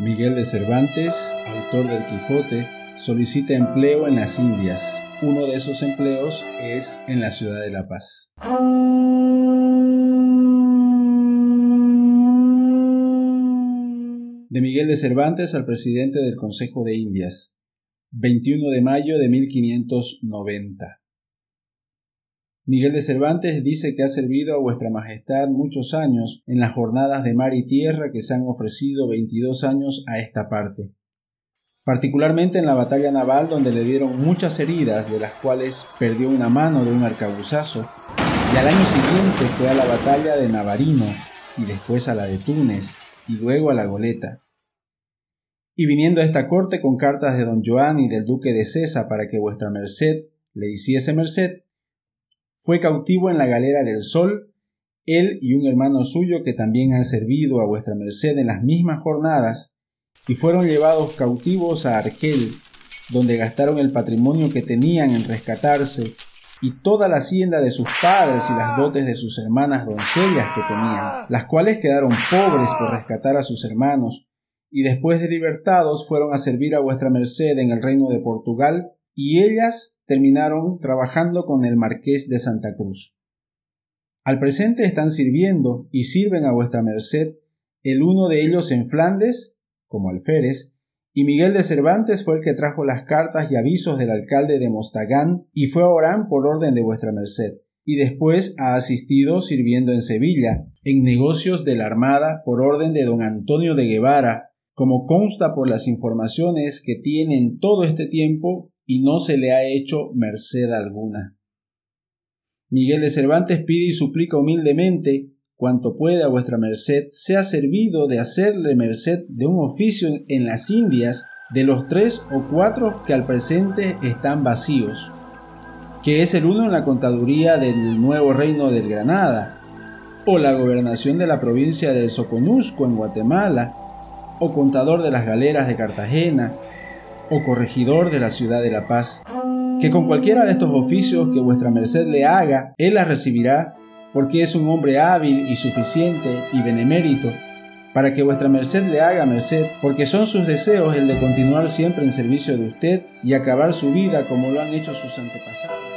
Miguel de Cervantes, autor del Quijote, solicita empleo en las Indias. Uno de esos empleos es en la ciudad de La Paz. De Miguel de Cervantes al presidente del Consejo de Indias, 21 de mayo de 1590. Miguel de Cervantes dice que ha servido a vuestra Majestad muchos años en las jornadas de mar y tierra que se han ofrecido 22 años a esta parte, particularmente en la batalla naval donde le dieron muchas heridas de las cuales perdió una mano de un arcabuzazo, y al año siguiente fue a la batalla de Navarino y después a la de Túnez y luego a la Goleta. Y viniendo a esta corte con cartas de don Joan y del duque de César para que vuestra merced le hiciese merced, fue cautivo en la galera del Sol, él y un hermano suyo que también han servido a vuestra merced en las mismas jornadas, y fueron llevados cautivos a Argel, donde gastaron el patrimonio que tenían en rescatarse, y toda la hacienda de sus padres y las dotes de sus hermanas doncellas que tenían, las cuales quedaron pobres por rescatar a sus hermanos, y después de libertados fueron a servir a vuestra merced en el reino de Portugal, y ellas terminaron trabajando con el marqués de Santa Cruz. Al presente están sirviendo y sirven a vuestra merced el uno de ellos en Flandes, como alférez, y Miguel de Cervantes fue el que trajo las cartas y avisos del alcalde de Mostagán y fue a Orán por orden de vuestra merced, y después ha asistido sirviendo en Sevilla, en negocios de la Armada por orden de don Antonio de Guevara, como consta por las informaciones que tiene en todo este tiempo y no se le ha hecho merced alguna. Miguel de Cervantes pide y suplica humildemente cuanto pueda vuestra merced sea servido de hacerle merced de un oficio en las Indias de los tres o cuatro que al presente están vacíos, que es el uno en la contaduría del nuevo reino del Granada, o la gobernación de la provincia del Soconusco en Guatemala, o contador de las galeras de Cartagena, o corregidor de la ciudad de La Paz, que con cualquiera de estos oficios que vuestra merced le haga, él la recibirá, porque es un hombre hábil y suficiente y benemérito, para que vuestra merced le haga merced, porque son sus deseos el de continuar siempre en servicio de usted y acabar su vida como lo han hecho sus antepasados.